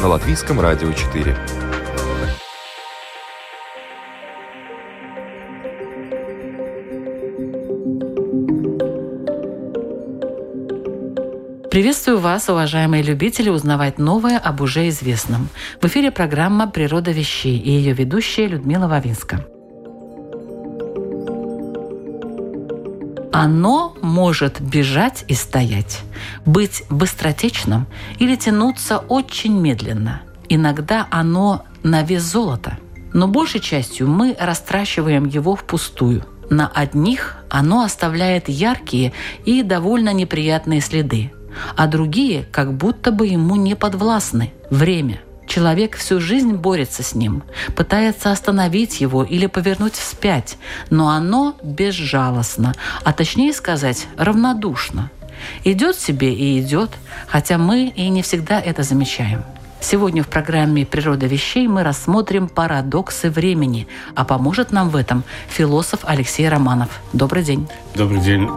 На Латвийском радио 4. Приветствую вас, уважаемые любители, узнавать новое об уже известном. В эфире программа «Природа вещей» и ее ведущая Людмила Вавинска. Оно может бежать и стоять, быть быстротечным или тянуться очень медленно. Иногда оно на вес золота. Но большей частью мы растрачиваем его впустую. На одних оно оставляет яркие и довольно неприятные следы, а другие как будто бы ему не подвластны. Время – Человек всю жизнь борется с ним, пытается остановить его или повернуть вспять, но оно безжалостно, а точнее сказать, равнодушно. Идет себе и идет, хотя мы и не всегда это замечаем. Сегодня в программе «Природа вещей» мы рассмотрим парадоксы времени, а поможет нам в этом философ Алексей Романов. Добрый день. Добрый день.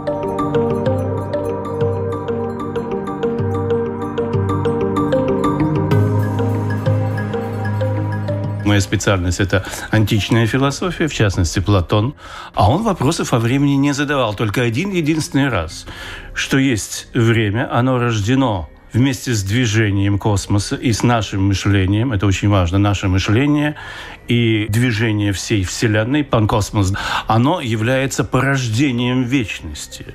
Моя специальность – это античная философия, в частности, Платон. А он вопросов о времени не задавал только один единственный раз, что есть время, оно рождено вместе с движением космоса и с нашим мышлением, это очень важно, наше мышление и движение всей Вселенной, панкосмос, оно является порождением вечности.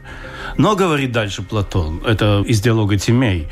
Но, говорит дальше Платон, это из диалога Тимей,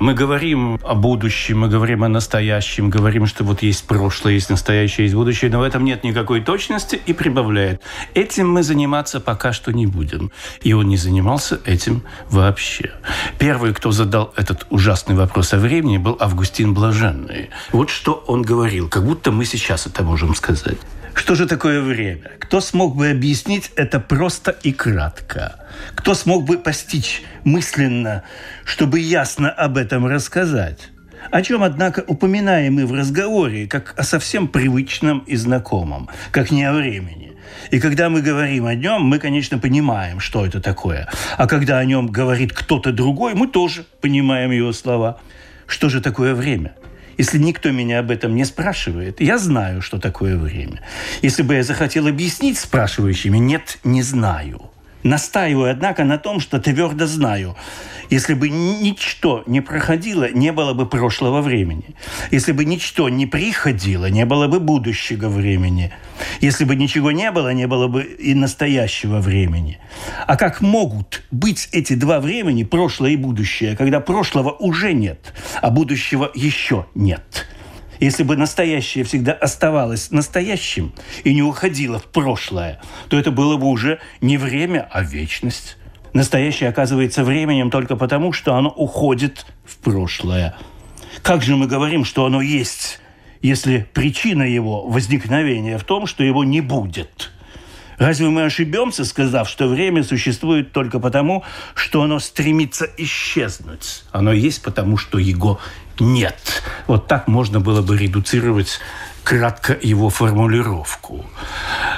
мы говорим о будущем, мы говорим о настоящем, говорим, что вот есть прошлое, есть настоящее, есть будущее, но в этом нет никакой точности и прибавляет. Этим мы заниматься пока что не будем. И он не занимался этим вообще. Первый, кто задал этот ужасный вопрос о времени, был Августин Блаженный. Вот что он говорил, как будто мы сейчас это можем сказать. Что же такое время? Кто смог бы объяснить это просто и кратко? Кто смог бы постичь мысленно, чтобы ясно об этом рассказать? О чем, однако, упоминаем мы в разговоре, как о совсем привычном и знакомом, как не о времени. И когда мы говорим о нем, мы, конечно, понимаем, что это такое. А когда о нем говорит кто-то другой, мы тоже понимаем его слова. Что же такое время? Если никто меня об этом не спрашивает, я знаю, что такое время. Если бы я захотел объяснить спрашивающими, нет, не знаю. Настаиваю, однако, на том, что твердо знаю. Если бы ничто не проходило, не было бы прошлого времени. Если бы ничто не приходило, не было бы будущего времени. Если бы ничего не было, не было бы и настоящего времени. А как могут быть эти два времени, прошлое и будущее, когда прошлого уже нет, а будущего еще нет? Если бы настоящее всегда оставалось настоящим и не уходило в прошлое, то это было бы уже не время, а вечность. Настоящее оказывается временем только потому, что оно уходит в прошлое. Как же мы говорим, что оно есть, если причина его возникновения в том, что его не будет? Разве мы ошибемся, сказав, что время существует только потому, что оно стремится исчезнуть? Оно есть потому, что его нет. Вот так можно было бы редуцировать кратко его формулировку.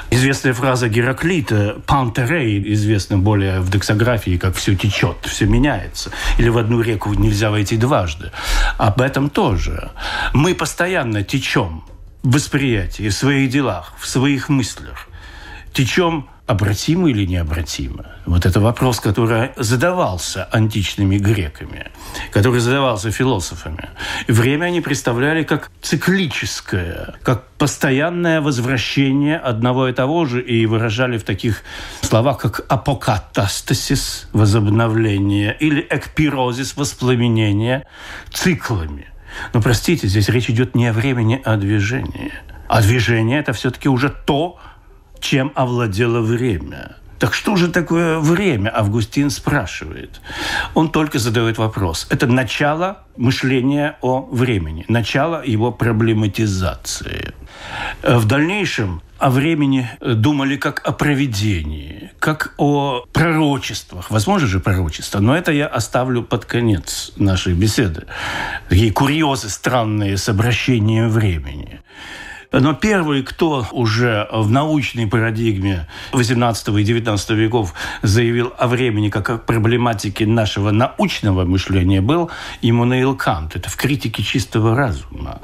Известная фраза Гераклита «пантерей», известна более в дексографии, как «все течет, все меняется». Или в одну реку нельзя войти дважды. Об этом тоже. Мы постоянно течем в восприятии, в своих делах, в своих мыслях. Течем обратимо или необратимо? Вот это вопрос, который задавался античными греками, который задавался философами. Время они представляли как циклическое, как постоянное возвращение одного и того же, и выражали в таких словах, как апокатастасис, возобновление, или экпирозис, воспламенение, циклами. Но, простите, здесь речь идет не о времени, а о движении. А движение – это все-таки уже то, чем овладело время. Так что же такое время? Августин спрашивает. Он только задает вопрос. Это начало мышления о времени, начало его проблематизации. В дальнейшем о времени думали как о проведении, как о пророчествах. Возможно же пророчество, но это я оставлю под конец нашей беседы. Такие курьезы странные с обращением времени. Но первый, кто уже в научной парадигме 18 и 19 веков заявил о времени как о проблематике нашего научного мышления, был Иммануил Кант. Это в критике чистого разума.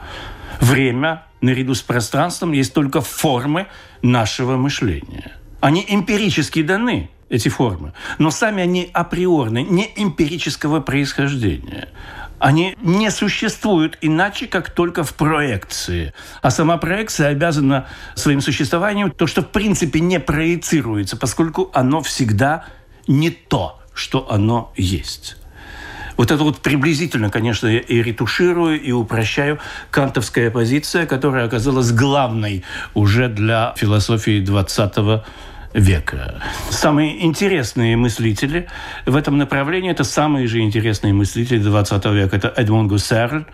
Время наряду с пространством есть только формы нашего мышления. Они эмпирически даны, эти формы, но сами они априорны, не эмпирического происхождения. Они не существуют иначе, как только в проекции. А сама проекция обязана своим существованием то, что в принципе не проецируется, поскольку оно всегда не то, что оно есть. Вот это вот приблизительно, конечно, я и ретуширую, и упрощаю кантовская позиция, которая оказалась главной уже для философии 20 века. Самые интересные мыслители в этом направлении – это самые же интересные мыслители 20 века. Это Эдмон Гуссерль,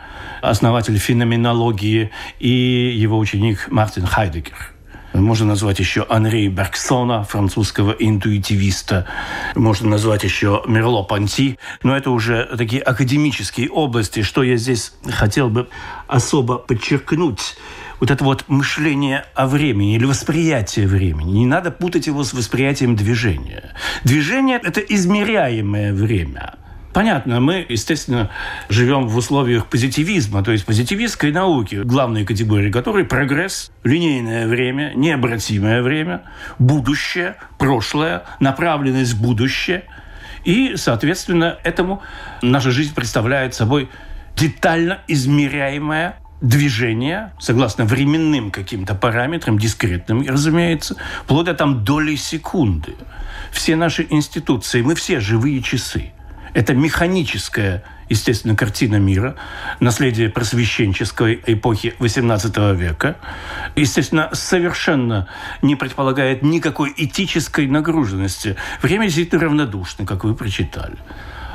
основатель феноменологии, и его ученик Мартин Хайдегер. Можно назвать еще Анри Бергсона, французского интуитивиста. Можно назвать еще Мерло Панти. Но это уже такие академические области. Что я здесь хотел бы особо подчеркнуть – вот это вот мышление о времени или восприятие времени. Не надо путать его с восприятием движения. Движение – это измеряемое время. Понятно, мы, естественно, живем в условиях позитивизма, то есть позитивистской науки, главной категории которой прогресс, линейное время, необратимое время, будущее, прошлое, направленность в будущее. И, соответственно, этому наша жизнь представляет собой детально измеряемое движение, согласно временным каким-то параметрам, дискретным, разумеется, вплоть до там доли секунды. Все наши институции, мы все живые часы. Это механическая, естественно, картина мира, наследие просвещенческой эпохи XVIII века. Естественно, совершенно не предполагает никакой этической нагруженности. Время действительно равнодушно, как вы прочитали.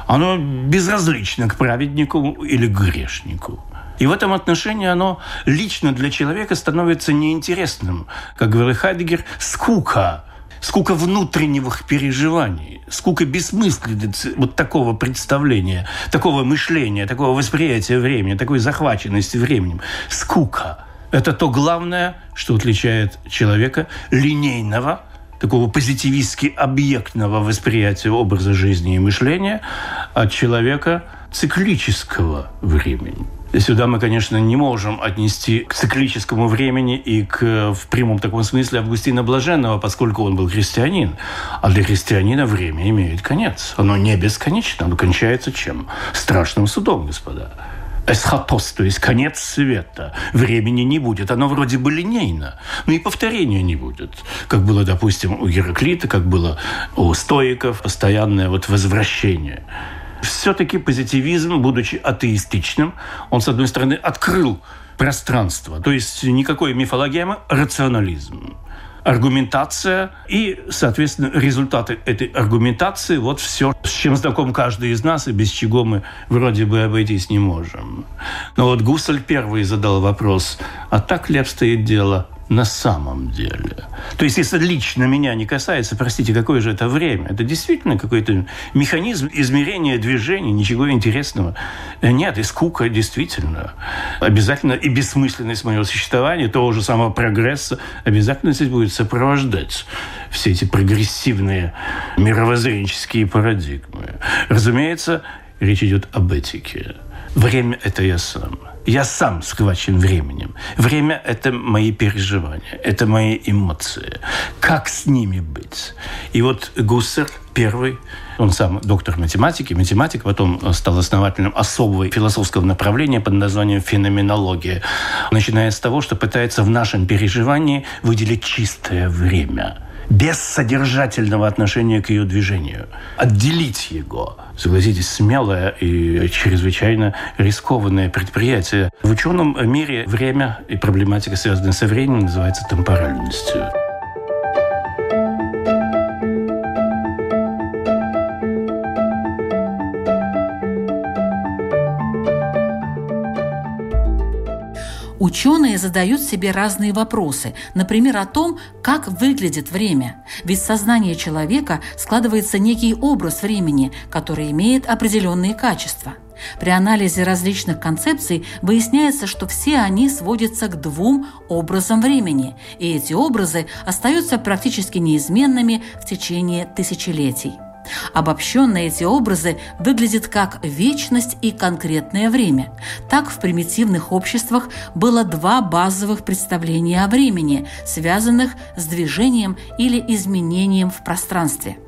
Оно безразлично к праведнику или к грешнику. И в этом отношении оно лично для человека становится неинтересным. Как говорил Хайдегер, скука скука внутренних переживаний, скука бессмысленности вот такого представления, такого мышления, такого восприятия времени, такой захваченности временем. Скука – это то главное, что отличает человека линейного, такого позитивистски объектного восприятия образа жизни и мышления от человека циклического времени. Сюда мы, конечно, не можем отнести к циклическому времени и к, в прямом таком смысле, Августина Блаженного, поскольку он был христианин. А для христианина время имеет конец. Оно не бесконечно, оно кончается чем? Страшным судом, господа. Эсхатос, то есть конец света. Времени не будет. Оно вроде бы линейно, но и повторения не будет. Как было, допустим, у Гераклита, как было у стоиков, постоянное вот возвращение все-таки позитивизм, будучи атеистичным, он, с одной стороны, открыл пространство. То есть никакой мифологемы, рационализм аргументация и, соответственно, результаты этой аргументации, вот все, с чем знаком каждый из нас, и без чего мы вроде бы обойтись не можем. Но вот Гуссель первый задал вопрос, а так ли обстоит дело на самом деле. То есть, если лично меня не касается, простите, какое же это время? Это действительно какой-то механизм измерения движений, ничего интересного. Нет, и скука действительно. Обязательно и бессмысленность моего существования, того же самого прогресса, обязательно здесь будет сопровождать все эти прогрессивные мировоззренческие парадигмы. Разумеется, речь идет об этике. Время – это я сам. Я сам схвачен временем. Время – это мои переживания, это мои эмоции. Как с ними быть? И вот Гуссер первый, он сам доктор математики, математик, потом стал основателем особого философского направления под названием феноменология, начиная с того, что пытается в нашем переживании выделить чистое время – без содержательного отношения к ее движению. Отделить его. Согласитесь, смелое и чрезвычайно рискованное предприятие. В ученом мире время и проблематика, связанная со временем, называется темпоральностью. Ученые задают себе разные вопросы, например, о том, как выглядит время. Ведь в сознании человека складывается некий образ времени, который имеет определенные качества. При анализе различных концепций выясняется, что все они сводятся к двум образам времени, и эти образы остаются практически неизменными в течение тысячелетий. Обобщенно эти образы выглядят как вечность и конкретное время. Так в примитивных обществах было два базовых представления о времени, связанных с движением или изменением в пространстве.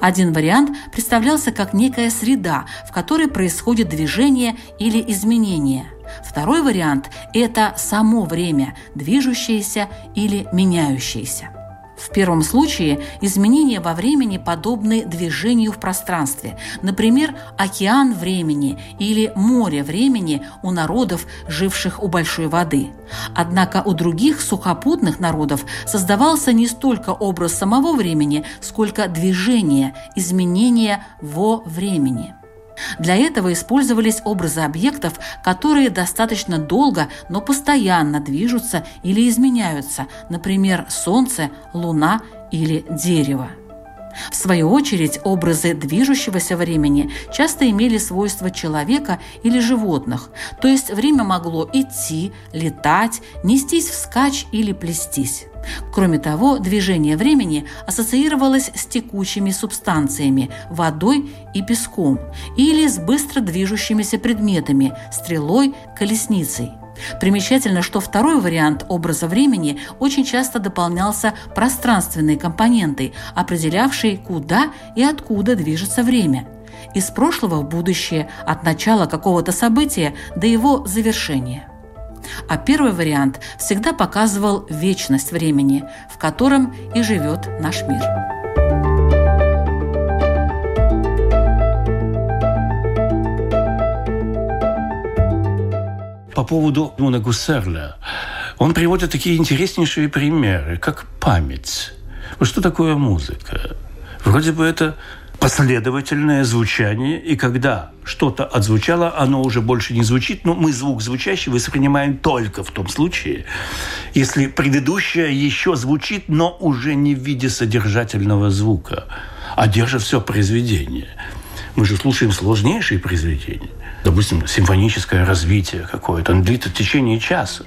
Один вариант представлялся как некая среда, в которой происходит движение или изменение. Второй вариант – это само время, движущееся или меняющееся. В первом случае изменения во времени подобны движению в пространстве, например, океан времени или море времени у народов, живших у большой воды. Однако у других сухопутных народов создавался не столько образ самого времени, сколько движение, изменения во времени. Для этого использовались образы объектов, которые достаточно долго, но постоянно движутся или изменяются, например, Солнце, Луна или дерево. В свою очередь, образы движущегося времени часто имели свойства человека или животных, то есть время могло идти, летать, нестись вскачь или плестись. Кроме того, движение времени ассоциировалось с текучими субстанциями, водой и песком, или с быстро движущимися предметами, стрелой, колесницей. Примечательно, что второй вариант образа времени очень часто дополнялся пространственной компонентой, определявшей, куда и откуда движется время. Из прошлого в будущее, от начала какого-то события до его завершения а первый вариант всегда показывал вечность времени, в котором и живет наш мир. По поводу Нуна Гуссерля, он приводит такие интереснейшие примеры, как память. Вот что такое музыка? Вроде бы это последовательное звучание, и когда что-то отзвучало, оно уже больше не звучит, но мы звук звучащий воспринимаем только в том случае, если предыдущее еще звучит, но уже не в виде содержательного звука, а держит все произведение. Мы же слушаем сложнейшие произведения. Допустим, симфоническое развитие какое-то, оно длится в течение часа.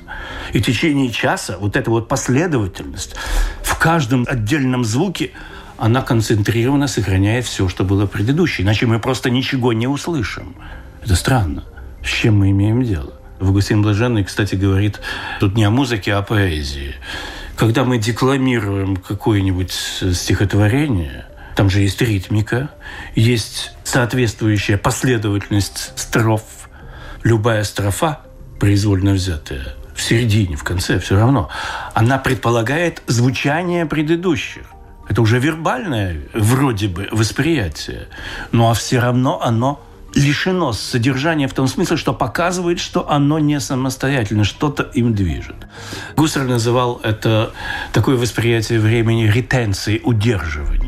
И в течение часа вот эта вот последовательность в каждом отдельном звуке – она концентрированно сохраняет все, что было предыдущее. Иначе мы просто ничего не услышим. Это странно. С чем мы имеем дело? Августин Блаженный, кстати, говорит тут не о музыке, а о поэзии. Когда мы декламируем какое-нибудь стихотворение, там же есть ритмика, есть соответствующая последовательность строф. Любая строфа, произвольно взятая, в середине, в конце, все равно, она предполагает звучание предыдущих. Это уже вербальное вроде бы восприятие, но а все равно оно лишено содержания в том смысле, что показывает, что оно не самостоятельно, что-то им движет. Гуссер называл это такое восприятие времени ретенцией, удерживанием.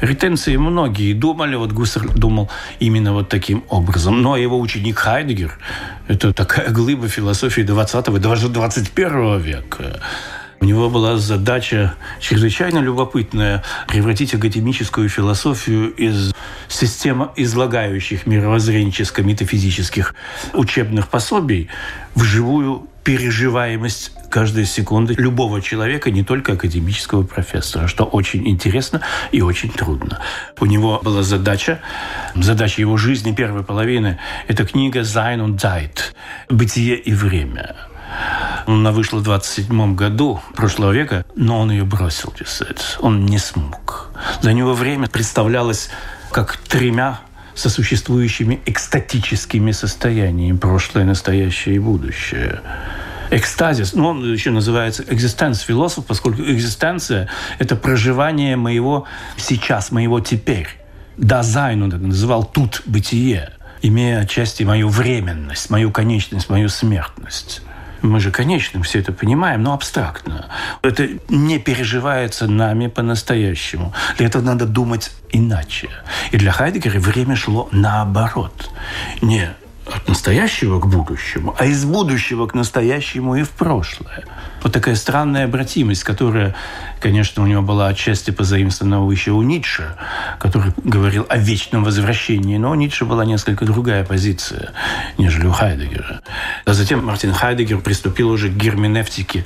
Ретенции многие думали, вот Гуссер думал именно вот таким образом. Но его ученик Хайдегер – это такая глыба философии 20-го и даже 21 века. У него была задача чрезвычайно любопытная превратить академическую философию из системы излагающих мировоззренческо-метафизических учебных пособий в живую переживаемость каждой секунды любого человека, не только академического профессора, что очень интересно и очень трудно. У него была задача, задача его жизни первой половины – это книга «Sein und Zeit» – «Бытие и время». Она вышла в 27 году прошлого века, но он ее бросил писать. Он не смог. Для него время представлялось как тремя сосуществующими экстатическими состояниями прошлое, настоящее и будущее экстазис, ну, он еще называется экзистенц философ, поскольку экзистенция – это проживание моего сейчас, моего теперь. Дазайн он это называл тут бытие, имея отчасти мою временность, мою конечность, мою смертность. Мы же конечным все это понимаем, но абстрактно. Это не переживается нами по-настоящему. Для этого надо думать иначе. И для Хайдегера время шло наоборот. Не от настоящего к будущему, а из будущего к настоящему и в прошлое. Вот такая странная обратимость, которая, конечно, у него была отчасти позаимствована еще у Ницше, который говорил о вечном возвращении, но у Ницше была несколько другая позиция, нежели у Хайдегера. А затем Мартин Хайдегер приступил уже к герменевтике,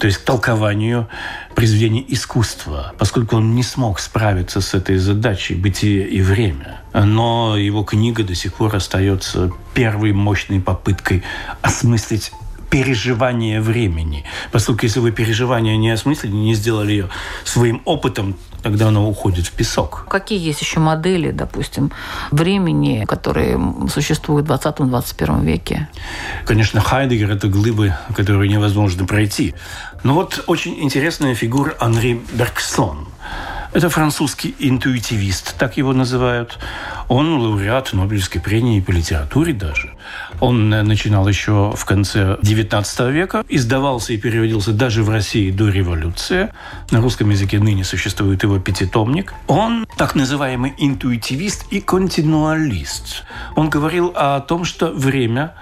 то есть к толкованию произведений искусства, поскольку он не смог справиться с этой задачей «Бытие и время». Но его книга до сих пор остается первой мощной попыткой осмыслить переживание времени. Поскольку если вы переживание не осмыслили, не сделали ее своим опытом, тогда оно уходит в песок. Какие есть еще модели, допустим, времени, которые существуют в 20-21 веке? Конечно, Хайдегер – это глыбы, которые невозможно пройти. Но вот очень интересная фигура Анри Бергсон – это французский интуитивист, так его называют. Он лауреат Нобелевской премии по литературе даже. Он э, начинал еще в конце XIX века, издавался и переводился даже в России до революции. На русском языке ныне существует его пятитомник. Он так называемый интуитивист и континуалист. Он говорил о том, что время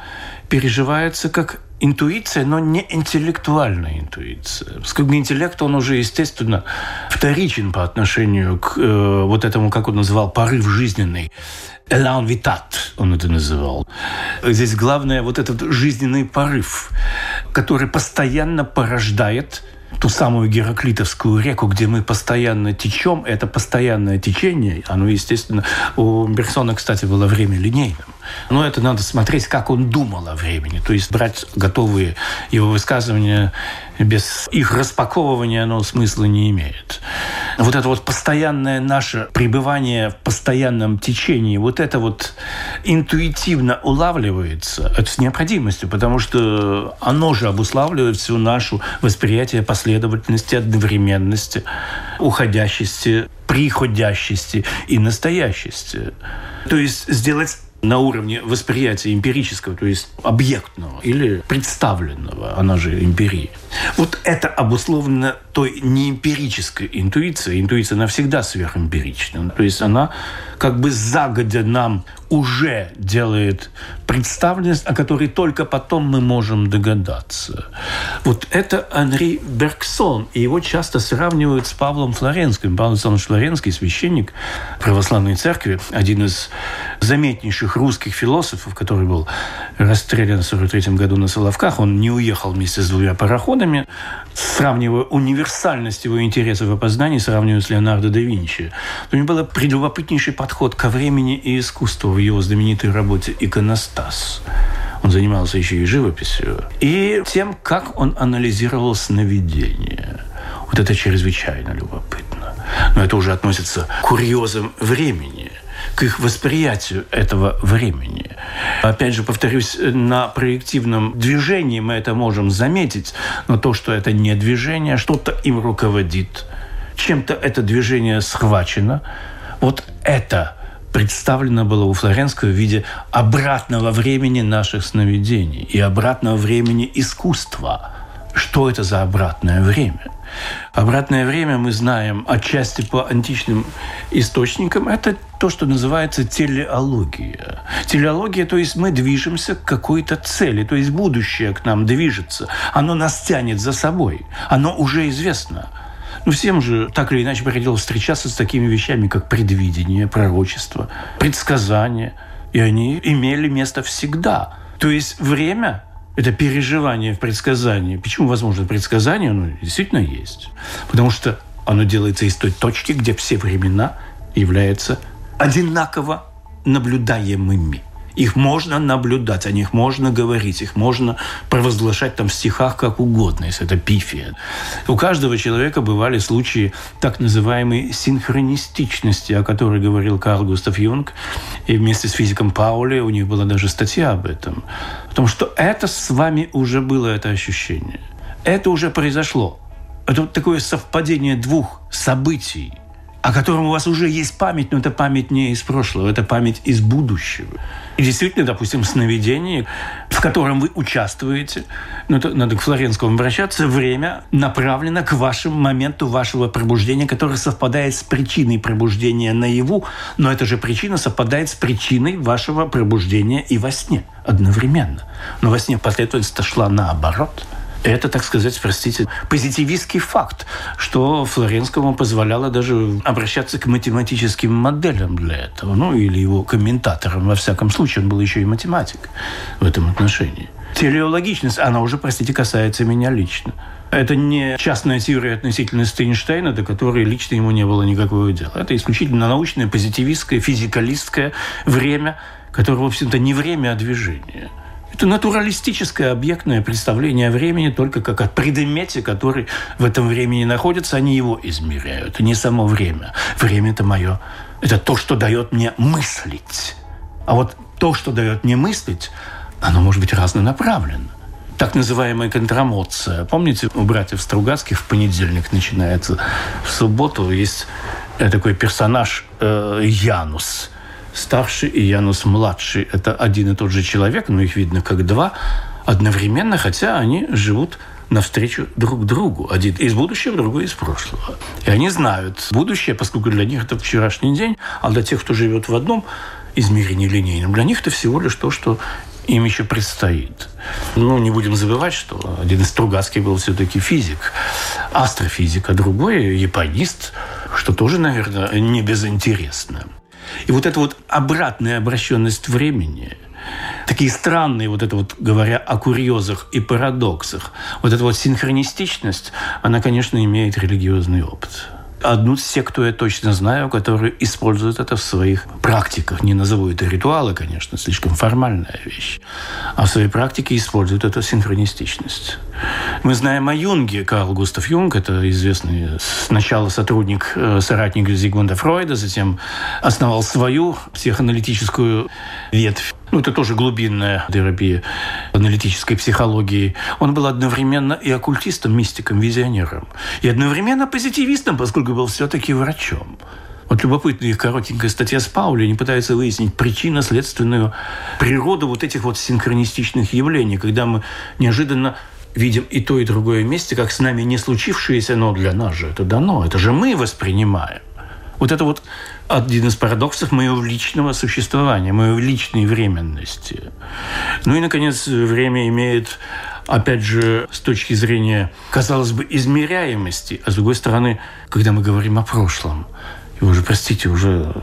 переживается как интуиция, но не интеллектуальная интуиция. Поскольку интеллект, он уже, естественно, вторичен по отношению к э, вот этому, как он называл, порыв жизненный. Элан витат, он это называл. Здесь главное вот этот жизненный порыв, который постоянно порождает ту самую Гераклитовскую реку, где мы постоянно течем, это постоянное течение, оно, естественно, у Берсона, кстати, было время линейным. Но это надо смотреть, как он думал о времени. То есть брать готовые его высказывания без их распаковывания оно смысла не имеет. Вот это вот постоянное наше пребывание в постоянном течении, вот это вот интуитивно улавливается, это с необходимостью, потому что оно же обуславливает всю нашу восприятие последовательности, одновременности, уходящести, приходящести и настоящести. То есть сделать на уровне восприятия эмпирического, то есть объектного или представленного, она же эмпирия. Вот это обусловлено той неэмпирической интуицией. Интуиция навсегда сверхэмпирична. То есть она как бы загодя нам уже делает представленность, о которой только потом мы можем догадаться. Вот это Анри Бергсон, и его часто сравнивают с Павлом Флоренским. Павел Александрович Флоренский, священник православной церкви, один из заметнейших русских философов, который был расстрелян в 1943 году на Соловках. Он не уехал вместе с двумя пароходами, сравнивая универсальность его интересов и познаний, сравнивая с Леонардо да Винчи. У него был прелюбопытнейший подход ко времени и искусству в его знаменитой работе «Иконостас». Он занимался еще и живописью. И тем, как он анализировал сновидения. Вот это чрезвычайно любопытно. Но это уже относится к курьезам времени к их восприятию этого времени. Опять же, повторюсь, на проективном движении мы это можем заметить, но то, что это не движение, что-то им руководит, чем-то это движение схвачено, вот это представлено было у Флоренского в виде обратного времени наших сновидений и обратного времени искусства. Что это за обратное время? Обратное время мы знаем отчасти по античным источникам. Это то, что называется телеология. Телеология, то есть мы движемся к какой-то цели, то есть будущее к нам движется. Оно нас тянет за собой. Оно уже известно. Ну, всем же так или иначе приходилось встречаться с такими вещами, как предвидение, пророчество, предсказание. И они имели место всегда. То есть время – это переживание в предсказании. Почему возможно предсказание? Оно действительно есть. Потому что оно делается из той точки, где все времена являются одинаково наблюдаемыми. Их можно наблюдать, о них можно говорить, их можно провозглашать там в стихах как угодно, если это пифия. У каждого человека бывали случаи так называемой синхронистичности, о которой говорил Карл Густав Юнг, и вместе с физиком Паули у них была даже статья об этом. Потому что это с вами уже было, это ощущение. Это уже произошло. Это вот такое совпадение двух событий – о котором у вас уже есть память, но это память не из прошлого, это память из будущего. И действительно, допустим, сновидение, в котором вы участвуете, ну, это надо к Флоренскому обращаться, время направлено к вашему моменту вашего пробуждения, который совпадает с причиной пробуждения наяву, но эта же причина совпадает с причиной вашего пробуждения и во сне одновременно. Но во сне последовательность шла наоборот – это, так сказать, простите, позитивистский факт, что Флоренскому позволяло даже обращаться к математическим моделям для этого, ну или его комментаторам. Во всяком случае, он был еще и математик в этом отношении. Телеологичность, она уже, простите, касается меня лично. Это не частная теория относительности Эйнштейна, до которой лично ему не было никакого дела. Это исключительно научное, позитивистское, физикалистское время, которое, в общем-то, не время, а движение – это натуралистическое объектное представление о времени только как о предмете, который в этом времени находится, они его измеряют. Не само время. Время – это мое. Это то, что дает мне мыслить. А вот то, что дает мне мыслить, оно может быть разнонаправленно. Так называемая контрамоция. Помните, у братьев Стругацких в понедельник начинается. В субботу есть такой персонаж э, Янус – старший и Янус младший – это один и тот же человек, но их видно как два, одновременно, хотя они живут навстречу друг другу. Один из будущего, другой из прошлого. И они знают будущее, поскольку для них это вчерашний день, а для тех, кто живет в одном измерении линейном, для них это всего лишь то, что им еще предстоит. Ну, не будем забывать, что один из Стругацких был все-таки физик, астрофизик, а другой японист, что тоже, наверное, не безинтересно. И вот эта вот обратная обращенность времени, такие странные, вот это вот, говоря о курьезах и парадоксах, вот эта вот синхронистичность, она, конечно, имеет религиозный опыт одну секту я точно знаю, которые используют это в своих практиках. Не назову это ритуалы, конечно, слишком формальная вещь. А в своей практике используют эту синхронистичность. Мы знаем о Юнге. Карл Густав Юнг, это известный сначала сотрудник, э, соратник Зигмунда Фройда, затем основал свою психоаналитическую ветвь ну, это тоже глубинная терапия аналитической психологии. Он был одновременно и оккультистом, мистиком, визионером, и одновременно позитивистом, поскольку был все-таки врачом. Вот любопытная коротенькая статья с Паули, они пытаются выяснить причинно-следственную природу вот этих вот синхронистичных явлений, когда мы неожиданно видим и то, и другое вместе, как с нами не случившееся, но для нас же это дано, это же мы воспринимаем. Вот это вот один из парадоксов моего личного существования, моей личной временности. Ну и, наконец, время имеет опять же, с точки зрения, казалось бы, измеряемости, а с другой стороны, когда мы говорим о прошлом, и уже, простите, уже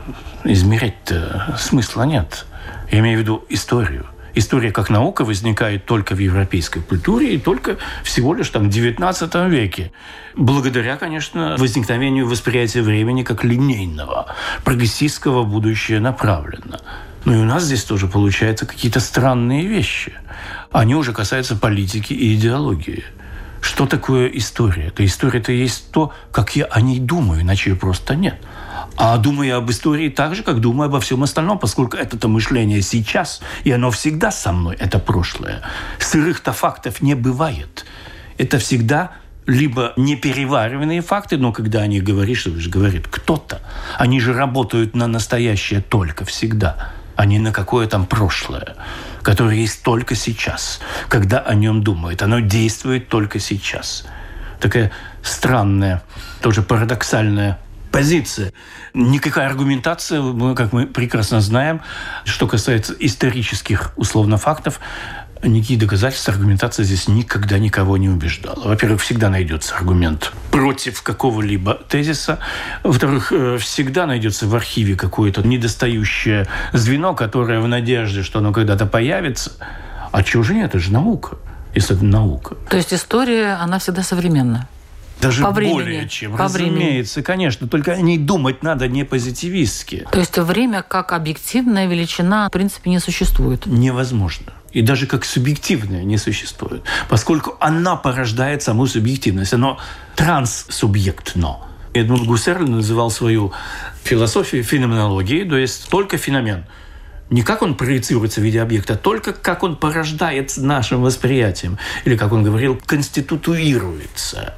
измерять-то смысла нет. Я имею в виду историю. История как наука возникает только в европейской культуре и только всего лишь там в XIX веке. Благодаря, конечно, возникновению восприятия времени как линейного, прогрессистского будущее направленно. Ну и у нас здесь тоже получаются какие-то странные вещи. Они уже касаются политики и идеологии. Что такое история? Это история это есть то, как я о ней думаю, иначе ее просто нет. А думаю об истории так же, как думаю обо всем остальном, поскольку это мышление сейчас, и оно всегда со мной, это прошлое. Сырых-то фактов не бывает. Это всегда либо неперевариванные факты, но когда о них говоришь, же говорит кто-то, они же работают на настоящее только всегда, а не на какое там прошлое, которое есть только сейчас, когда о нем думают. Оно действует только сейчас. Такая странная, тоже парадоксальная позиция. Никакая аргументация, как мы прекрасно знаем, что касается исторических условно фактов, никакие доказательства, аргументация здесь никогда никого не убеждала. Во-первых, всегда найдется аргумент против какого-либо тезиса. Во-вторых, э, всегда найдется в архиве какое-то недостающее звено, которое в надежде, что оно когда-то появится. А чего же нет? Это же наука, если это наука. То есть история, она всегда современна? Даже по времени, более чем. По Разумеется, времени. конечно. Только о ней думать надо не позитивистски. То есть время как объективная величина в принципе не существует? Невозможно. И даже как субъективная не существует. Поскольку она порождает саму субъективность. Оно транссубъектно. Эдмунд Гуссерль называл свою философию феноменологией, то есть только феномен – не как он проецируется в виде объекта, а только как он порождается нашим восприятием. Или, как он говорил, конституируется.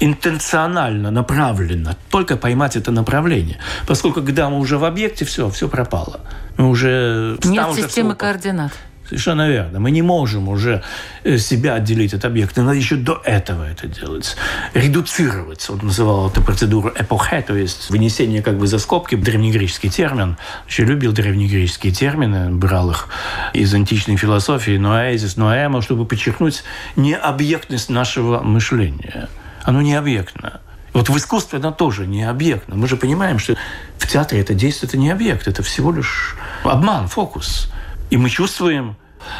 Интенционально, направленно, только поймать это направление. Поскольку когда мы уже в объекте, все, все пропало. Мы уже... Нет системы координат. Совершенно верно. Мы не можем уже э, себя отделить от объекта. Надо еще до этого это делать. Редуцировать. Он называл эту процедуру эпохе, то есть вынесение как бы за скобки. Древнегреческий термин. Еще любил древнегреческие термины, брал их из античной философии, ноэзис, ноэма, чтобы подчеркнуть необъектность нашего мышления. Оно не объектно. Вот в искусстве оно тоже не объектно. Мы же понимаем, что в театре это действие, это не объект, это всего лишь обман, фокус. И мы чувствуем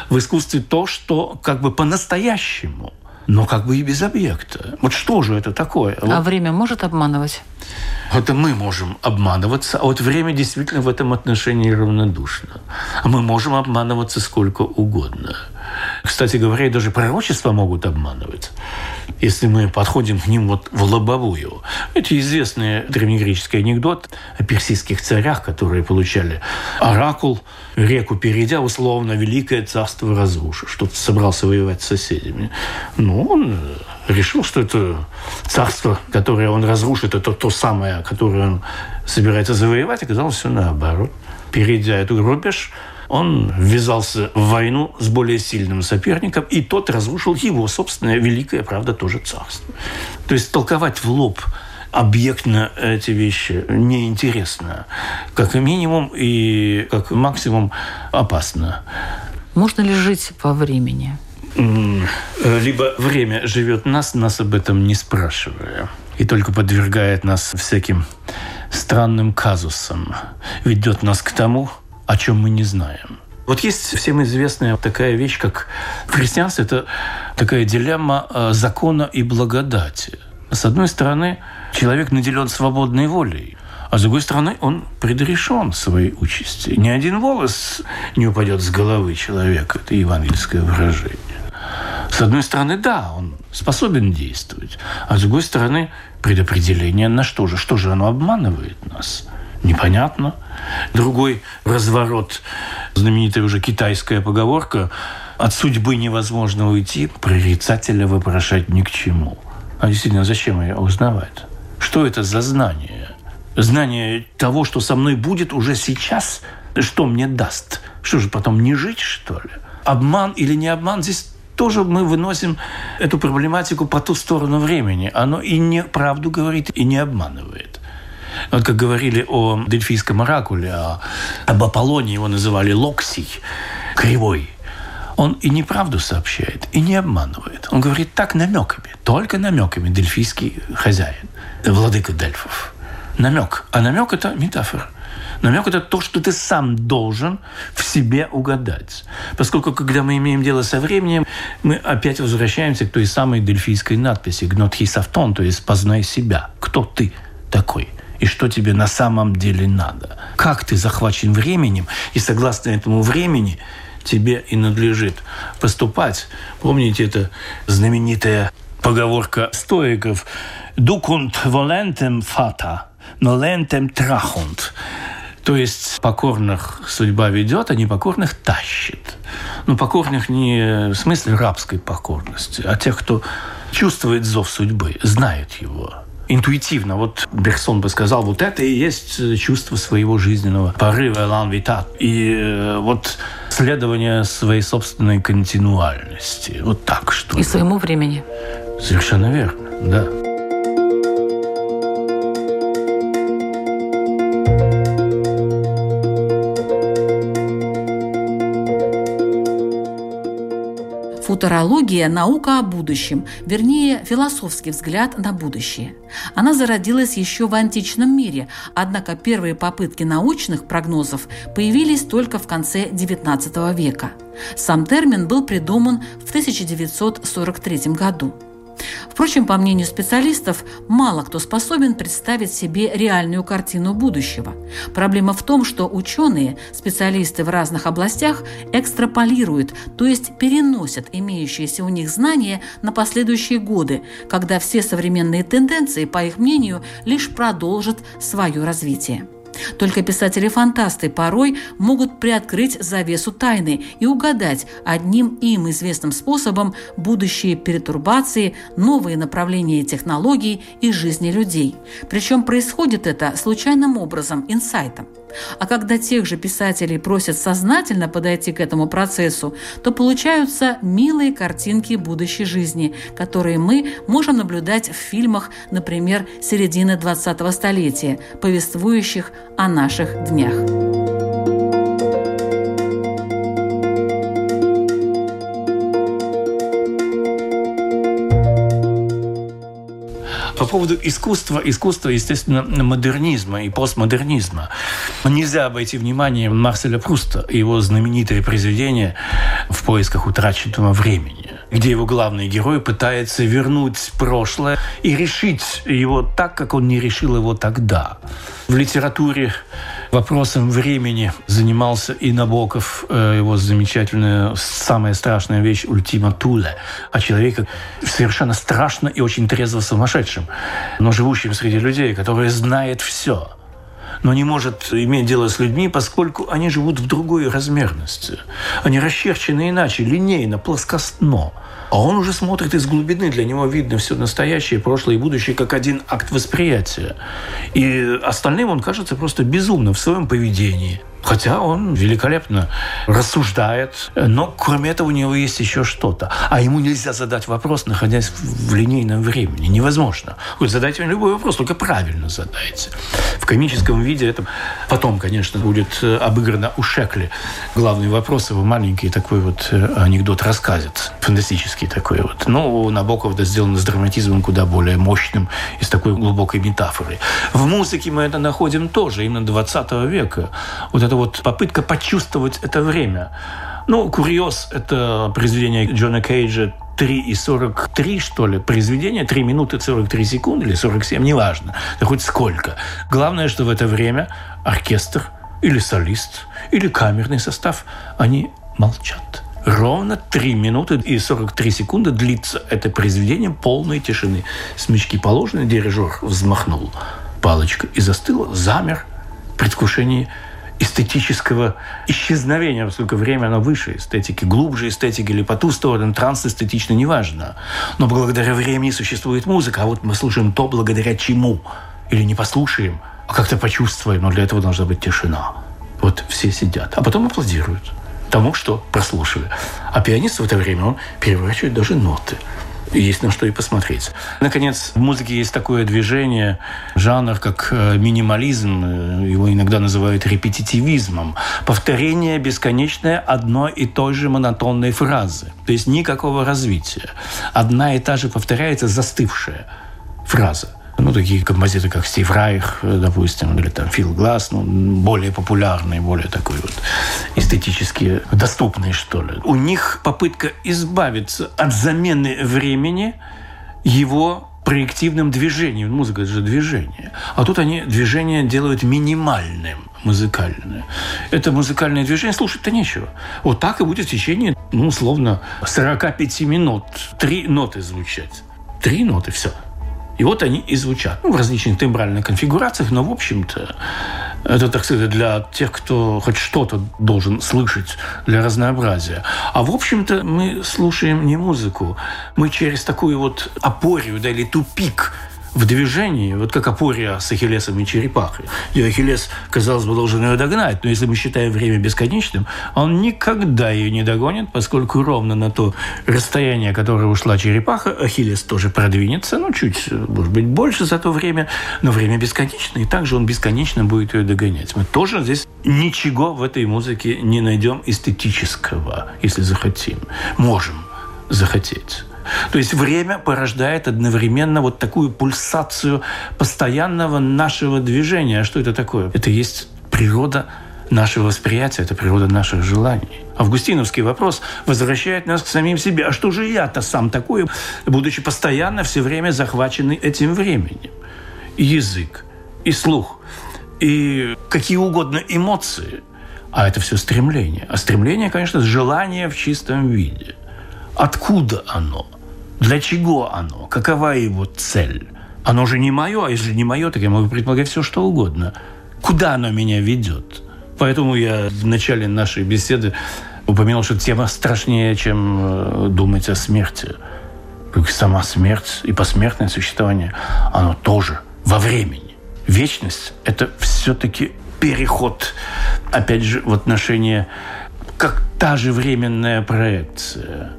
в искусстве то, что как бы по-настоящему, но как бы и без объекта. Вот что же это такое? А вот. время может обманывать? Это мы можем обманываться, а вот время действительно в этом отношении равнодушно. А мы можем обманываться сколько угодно. Кстати говоря, даже пророчества могут обманывать если мы подходим к ним вот в лобовую. Это известный древнегреческий анекдот о персидских царях, которые получали оракул, реку перейдя, условно, великое царство разрушив, что-то собрался воевать с соседями. Ну, он решил, что это царство, которое он разрушит, это то самое, которое он собирается завоевать, оказалось все наоборот. Перейдя эту рубеж, он ввязался в войну с более сильным соперником, и тот разрушил его собственное великое, правда, тоже царство. То есть толковать в лоб объектно эти вещи неинтересно. Как минимум и как максимум опасно. Можно ли жить по времени? Либо время живет нас, нас об этом не спрашивая, и только подвергает нас всяким странным казусам, ведет нас к тому, о чем мы не знаем. Вот есть всем известная такая вещь, как в христианстве это такая дилемма э, закона и благодати. С одной стороны, человек наделен свободной волей, а с другой стороны, он предрешен своей участи. Ни один волос не упадет с головы человека. Это евангельское выражение. С одной стороны, да, он способен действовать. А с другой стороны, предопределение на что же? Что же оно обманывает нас? Непонятно. Другой разворот, знаменитая уже китайская поговорка «От судьбы невозможно уйти, прорицателя вопрошать ни к чему». А действительно, зачем ее узнавать? Что это за знание? Знание того, что со мной будет уже сейчас, что мне даст? Что же, потом не жить, что ли? Обман или не обман, здесь тоже мы выносим эту проблематику по ту сторону времени. Оно и не правду говорит, и не обманывает. Вот как говорили о дельфийском оракуле, о, об Аполлоне его называли Локсий, кривой. Он и неправду сообщает, и не обманывает. Он говорит так намеками, только намеками дельфийский хозяин, владыка Дельфов. Намек. А намек – это метафора. Намек – это то, что ты сам должен в себе угадать. Поскольку, когда мы имеем дело со временем, мы опять возвращаемся к той самой дельфийской надписи «Гнот хисавтон», то есть «познай себя». Кто ты такой? И что тебе на самом деле надо. Как ты захвачен временем, и согласно этому времени тебе и надлежит поступать. Помните, это знаменитая поговорка стоиков «Дукунт волентем фата, но лентем трахунт». То есть покорных судьба ведет, а непокорных тащит. Но покорных не в смысле рабской покорности, а тех, кто чувствует зов судьбы, знает его – интуитивно. Вот Берсон бы сказал, вот это и есть э, чувство своего жизненного порыва, лан витат. И э, вот следование своей собственной континуальности. Вот так что И своему времени. Совершенно верно, да. Футурология – наука о будущем, вернее, философский взгляд на будущее. Она зародилась еще в античном мире, однако первые попытки научных прогнозов появились только в конце XIX века. Сам термин был придуман в 1943 году. Впрочем, по мнению специалистов, мало кто способен представить себе реальную картину будущего. Проблема в том, что ученые, специалисты в разных областях, экстраполируют, то есть переносят имеющиеся у них знания на последующие годы, когда все современные тенденции, по их мнению, лишь продолжат свое развитие. Только писатели-фантасты порой могут приоткрыть завесу тайны и угадать одним им известным способом будущие перетурбации, новые направления технологий и жизни людей. Причем происходит это случайным образом, инсайтом. А когда тех же писателей просят сознательно подойти к этому процессу, то получаются милые картинки будущей жизни, которые мы можем наблюдать в фильмах, например, середины 20-го столетия, повествующих о наших днях. По поводу искусства, искусства, естественно, модернизма и постмодернизма. Нельзя обойти вниманием Марселя Пруста и его знаменитое произведение «В поисках утраченного времени», где его главный герой пытается вернуть прошлое и решить его так, как он не решил его тогда. В литературе вопросом времени занимался и Набоков, э, его замечательная, самая страшная вещь «Ультима Туле», о человеке совершенно страшно и очень трезво сумасшедшем, но живущем среди людей, который знает все – но не может иметь дело с людьми, поскольку они живут в другой размерности. Они расчерчены иначе, линейно, плоскостно. А он уже смотрит из глубины, для него видно все настоящее, прошлое и будущее как один акт восприятия. И остальным он кажется просто безумным в своем поведении. Хотя он великолепно рассуждает, но кроме этого у него есть еще что-то. А ему нельзя задать вопрос, находясь в линейном времени. Невозможно. Вы задайте ему любой вопрос, только правильно задайте. В комическом виде это потом, конечно, будет э, обыграно у Шекли. Главный вопрос его маленький такой вот э, анекдот рассказит. Фантастический такой вот. Но у Набокова это сделано с драматизмом куда более мощным и с такой глубокой метафорой. В музыке мы это находим тоже, именно 20 века. Вот это вот попытка почувствовать это время. Ну, «Курьез» — это произведение Джона Кейджа 3 и 43, что ли, произведение, 3 минуты 43 секунды или 47, неважно, да хоть сколько. Главное, что в это время оркестр или солист, или камерный состав, они молчат. Ровно 3 минуты и 43 секунды длится это произведение полной тишины. Смычки положены, дирижер взмахнул палочкой и застыл, замер в предвкушении эстетического исчезновения, поскольку время оно выше эстетики, глубже эстетики или по ту сторону, транс эстетично неважно. Но благодаря времени существует музыка, а вот мы слушаем то, благодаря чему. Или не послушаем, а как-то почувствуем, но для этого должна быть тишина. Вот все сидят, а потом аплодируют тому, что прослушали. А пианист в это время, он переворачивает даже ноты есть на что и посмотреть. Наконец, в музыке есть такое движение, жанр, как э, минимализм, э, его иногда называют репетитивизмом. Повторение бесконечное одной и той же монотонной фразы. То есть никакого развития. Одна и та же повторяется застывшая фраза. Ну, такие композиторы, как Стив Райх, допустим, или там Фил Глаз, ну, более популярные, более такой вот эстетически доступные, что ли. У них попытка избавиться от замены времени его проективным движением. Музыка – это же движение. А тут они движение делают минимальным музыкальное. Это музыкальное движение слушать-то нечего. Вот так и будет в течение, ну, условно, 45 минут. Три ноты звучать. Три ноты, все. И вот они и звучат. Ну, в различных тембральных конфигурациях, но, в общем-то, это, так сказать, для тех, кто хоть что-то должен слышать для разнообразия. А, в общем-то, мы слушаем не музыку. Мы через такую вот опорию, да, или тупик – в движении, вот как Апория с Ахиллесом и черепахой. И Ахиллес, казалось бы, должен ее догнать, но если мы считаем время бесконечным, он никогда ее не догонит, поскольку ровно на то расстояние, которое ушла черепаха, Ахиллес тоже продвинется, ну, чуть, может быть, больше за то время, но время бесконечно, и также он бесконечно будет ее догонять. Мы тоже здесь ничего в этой музыке не найдем эстетического, если захотим. Можем захотеть. То есть время порождает одновременно вот такую пульсацию постоянного нашего движения. А что это такое? Это есть природа нашего восприятия, это природа наших желаний. Августиновский вопрос возвращает нас к самим себе. А что же я-то сам такой, будучи постоянно все время захваченный этим временем? И язык, и слух, и какие угодно эмоции. А это все стремление. А стремление, конечно, желание в чистом виде. Откуда оно? Для чего оно? Какова его цель? Оно же не мое, а если не мое, так я могу предполагать все, что угодно. куда оно меня ведет. Поэтому я в начале нашей беседы упомянул, что тема страшнее, чем э, думать о смерти. Как сама смерть и посмертное существование, оно тоже во времени. Вечность – это все-таки переход, опять же, в отношении, как та же временная проекция,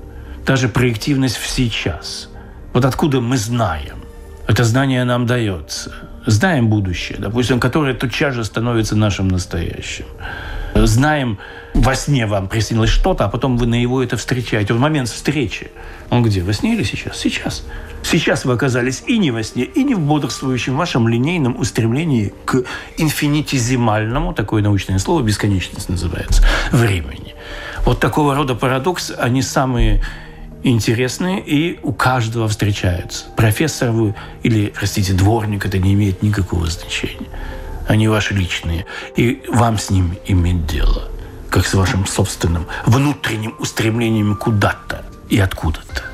та же проективность в сейчас. Вот откуда мы знаем? Это знание нам дается. Знаем будущее, допустим, которое тотчас же становится нашим настоящим. Знаем, во сне вам приснилось что-то, а потом вы на его это встречаете. В момент встречи. Он где? Во сне или сейчас? Сейчас. Сейчас вы оказались и не во сне, и не в бодрствующем вашем линейном устремлении к инфинитизимальному, такое научное слово, бесконечность называется, времени. Вот такого рода парадокс, они самые интересные и у каждого встречаются. Профессор вы или, простите, дворник, это не имеет никакого значения. Они ваши личные. И вам с ними иметь дело, как с вашим собственным внутренним устремлением куда-то и откуда-то.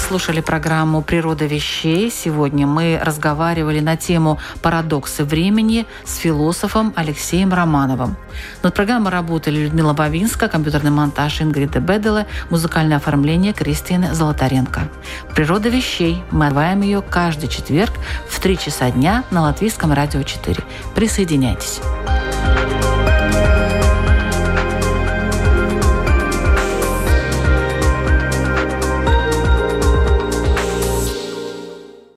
Слушали программу «Природа вещей». Сегодня мы разговаривали на тему «Парадоксы времени» с философом Алексеем Романовым. Над программой работали Людмила Бавинска, компьютерный монтаж Ингрида Беделе, музыкальное оформление Кристины Золотаренко. «Природа вещей». Мы отбываем ее каждый четверг в 3 часа дня на Латвийском радио 4. Присоединяйтесь.